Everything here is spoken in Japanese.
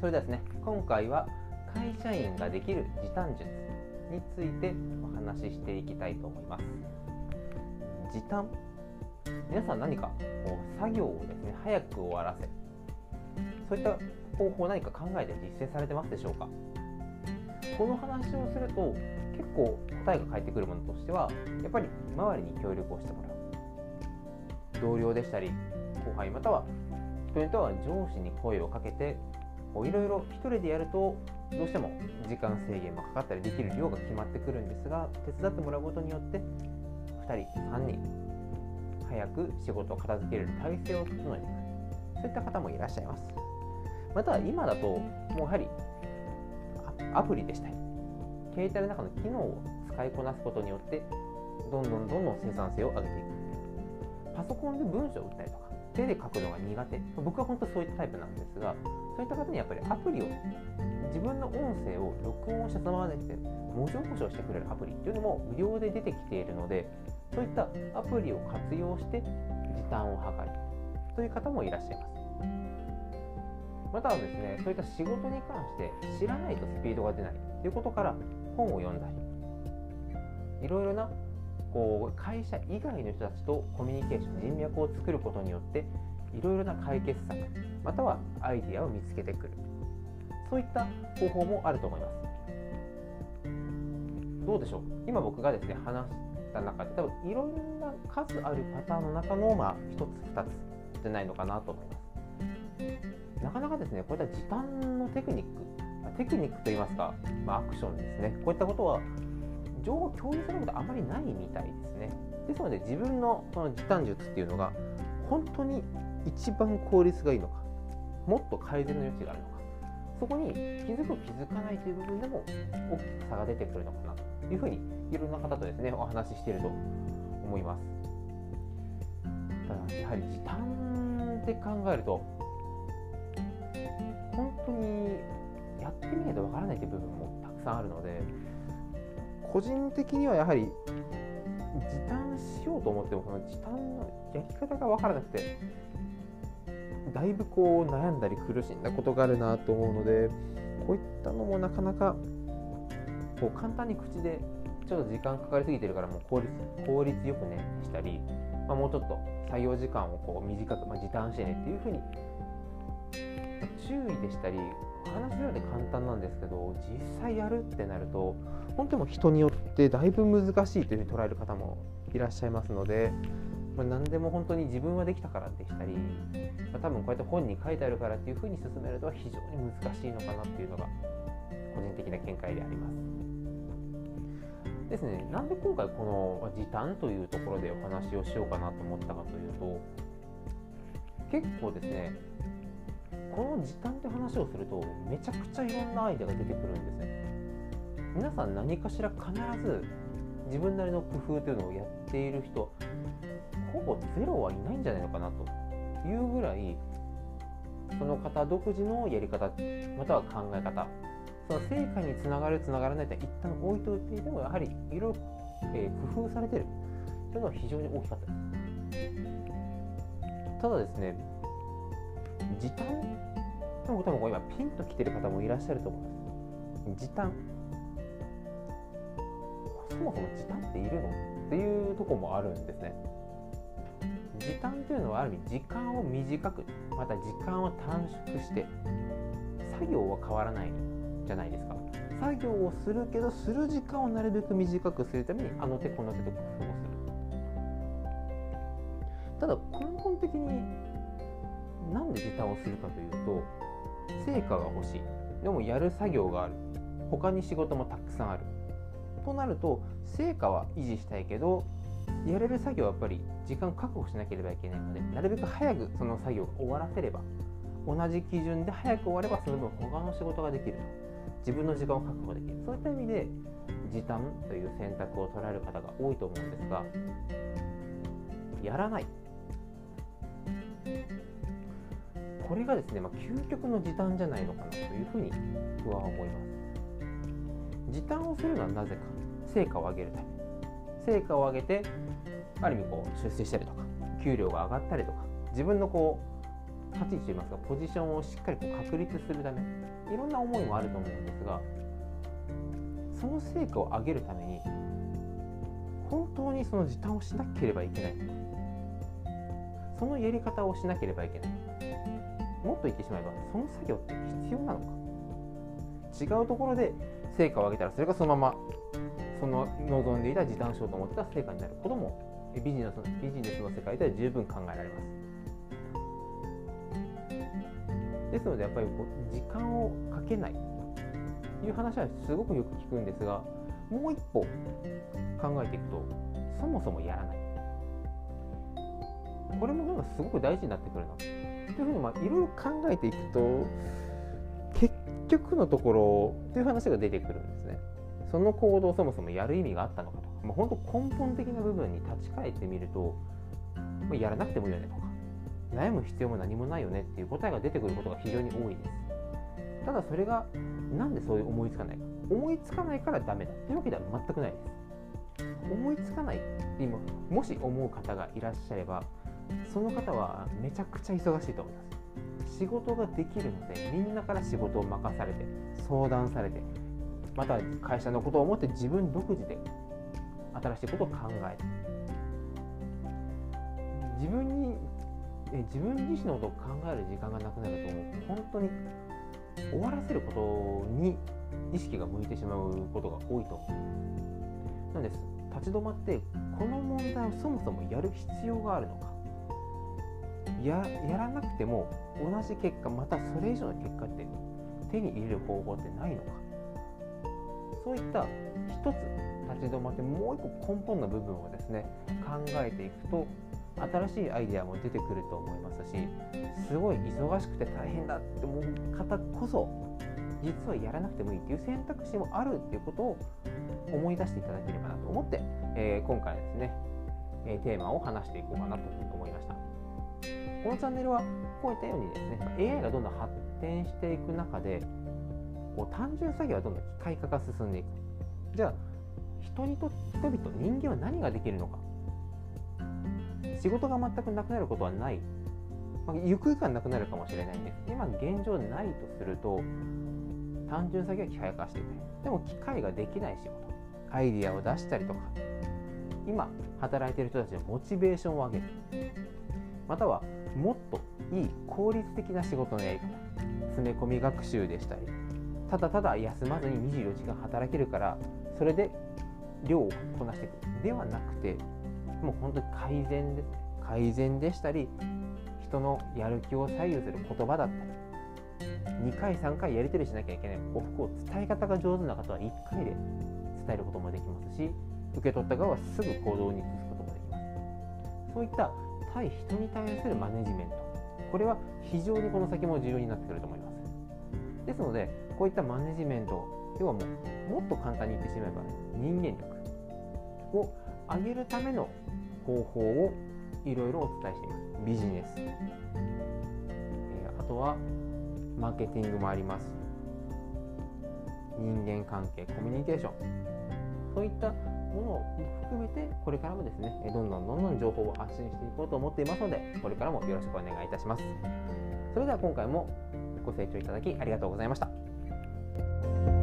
それではですね今回は会社員ができる時短術についてお話ししていきたいと思います。時短皆さん何かこう作業をですね早く終わらせそういった方法を何か考えて実践されてますでしょうか？この話をすると結構答えが返ってくるものとしてはやっぱり周りに協力をしてもらう。同僚でしたり後輩または人によっては上司に声をかけていろいろ1人でやるとどうしても時間制限もかかったりできる量が決まってくるんですが手伝ってもらうことによって2人3人早く仕事を片付ける体制を整えていく。そういった方もいらっしゃいます。また今だともうやはりアプリでしたり携帯の中の機能を使いこなすことによってどんどんどんどん生産性を上げていく。パソコンで文章を打ったりとか手で書くのが苦手。僕は本当そういったタイプなんですがそういった方にやっぱりアプリを自分の音声を録音したそのままで文字起こしをしてくれるアプリっていうのも無料で出てきているのでそういったアプリを活用して時短を図る。という方もいらっしゃいます。またはですねそういった仕事に関して知らないとスピードが出ないということから本を読んだり。いろいろなこう会社以外の人たちとコミュニケーション人脈を作ることによっていろいろな解決策またはアイディアを見つけてくる。そういった方法もあると思います。どうでしょう？今僕がですね話した中で多分いろんな数あるパターンの中のまあ1つ2つじゃないのかなと思います。なかなかですねこういった時短のテクニックテクニックといいますか、まあ、アクションですね。こういったことは情報共有することあまりないみたいですね。ですので自分のその時短術っていうのが本当に一番効率がいいのかもっと改善の余地があるのかそこに気づく気づかないという部分でも大きく差が出てくるのかなというふうにいろんな方とですねお話ししていると思います。ただやはり時短って考えると本当にやってみないとわからないという部分もたくさんあるので個人的にはやはり時短しようと思ってもその時短のやり方が分からなくてだいぶこう悩んだり苦しんだことがあるなと思うのでこういったのもなかなかこう簡単に口でちょっと時間かかりすぎてるからもう効率効率よくねしたり、まあ、もうちょっと採用時間をこう短く、まあ、時短してねっていうふうに注意でしたり話すようで簡単なんですけど実際やるってなると本当にも人によってだいぶ難しいというふうに捉える方もいらっしゃいますので、まあ、何でも本当に自分はできたからでしたり、まあ、多分こうやって本に書いてあるからっていうふうに進めるとは非常に難しいのかなっていうのが個人的な見解であります。ですね、なんで今回この時短というところでお話をしようかなと思ったかというと結構ですねこの時短って話をするとめちゃくちゃいろんなアイデアが出てくるんですね皆さん何かしら必ず自分なりの工夫というのをやっている人ほぼゼロはいないんじゃないのかなというぐらいその方独自のやり方または考え方その成果につながるつながらないと一旦置いといてでもやはりいろいろ、えー、工夫されてる。というのは非常に大きかったです。ただですね時短でも多分今ピンときてる方もいらっしゃると思います時短。そもそも時短っているの？っていうとこもあるんですね。時短というのはある意味時間を短くまた時間を短縮して作業は変わらないじゃないですか。作業をするけどする時間をなるべく短くするためにあの手この手と工夫をす。るただ根本的になんで時短をするかというと成果が欲しい。でもやる作業がある。他に仕事もたくさんある。となると成果は維持したいけどやれる作業はやっぱり時間確保しなければいけないのでなるべく早くその作業が終わらせれば同じ基準で早く終わればその分他の仕事ができると。自分の時間を確保できる。そういった意味で時短という選択を捉える方が多いと思うんですがやらない。これがですね、まあ、究極の時短じゃないのかなというふうに僕は思います。時短をするのはなぜか。成果を上げるため。成果を上げてある意味こう出世したりとか給料が上がったりとか自分のこう立ち位置といいますかポジションをしっかりこう確立するためいろんな思いもあると思うんですがその成果を上げるために本当にその時短をしなければいけない。そのやり方をしなければいけない。もっと言ってしまえばその作業って必要なのか。違うところで成果を上げたらそれがそのままその望んでいた時短しようと思ってた成果になる。こともビジネスビジネスの世界では十分考えられます。ですのでやっぱりこう時間をかけないという話はすごくよく聞くんですがもう一歩考えていくとそもそもやらない。これもなんかすごく大事になってくるなというふうにまあいろいろ考えていくと結局のところという話が出てくるんですね。その行動をそもそもやる意味があったのかと。か、まあ、本当根本的な部分に立ち返ってみると、まあ、やらなくてもいいよねとか。悩む必要も何もないよねっていう答えが出てくることが非常に多いです。ただそれがなんでそういう思いつかないか。思いつかないからダメだ。というわけでは全くないです。思いつかないって今もし思う方がいらっしゃればその方はめちゃくちゃ忙しいと思います。仕事ができるのでみんなから仕事を任されて相談されてまた会社のことを思って自分独自で新しいことを考えて自分に自分自身のことを考える時間がなくなると本当に終わらせることに意識が向いてしまうことが多いと。なんです。立ち止まってこの問題をそもそもやる必要があるのか。ややらなくても同じ結果またそれ以上の結果って手に入れる方法ってないのか。そういった一つ立ち止まってもう一個根本の部分をですね考えていくと新しいアイデアも出てくると思いますしすごい忙しくて大変だって思う方こそ実はやらなくてもいいっていう選択肢もあるっていうことを思い出していただければなと思って、えー、今回ですね、え、テーマを話していこうかなと思いました。このチャンネルはこういったようにですね AI がどんどん発展していく中でこう単純作業はどんどん機械化が進んでいく。じゃあ人にと人々人間は何ができるのか。仕事が全くなくなることはない、まあ、ゆくゆくはなくなるかもしれないんです今現状ないとすると単純作業は機械化していく。でも機械ができない仕事。アイディアを出したりとか。今働いてる人たちのモチベーションを上げる。またはもっといい効率的な仕事のやり方。詰め込み学習でしたり。ただただ休まずに24時間働けるからそれで量をこなしていくではなくてもう本当に改善です改善でしたり人のやる気を左右する言葉だったり2回3回やり取りしなきゃいけない。往復を伝え方が上手な方は1回で伝えることもできますし受け取った側はすぐ行動に移すこともできます。そういった対人に対するマネジメント。これは非常にこの先も重要になってくると思います。ですのでこういったマネジメント要はもうもっと簡単に言ってしまえば人間力を上げるための方法をいろいろお伝えしています。ビジネス、えー、あとはマーケティングもあります。人間関係コミュニケーション。そういったものを含めてこれからもですねどんどんどんどん情報を発信していこうと思っていますのでこれからもよろしくお願いいたします。それでは今回もご清聴いただきありがとうございました。you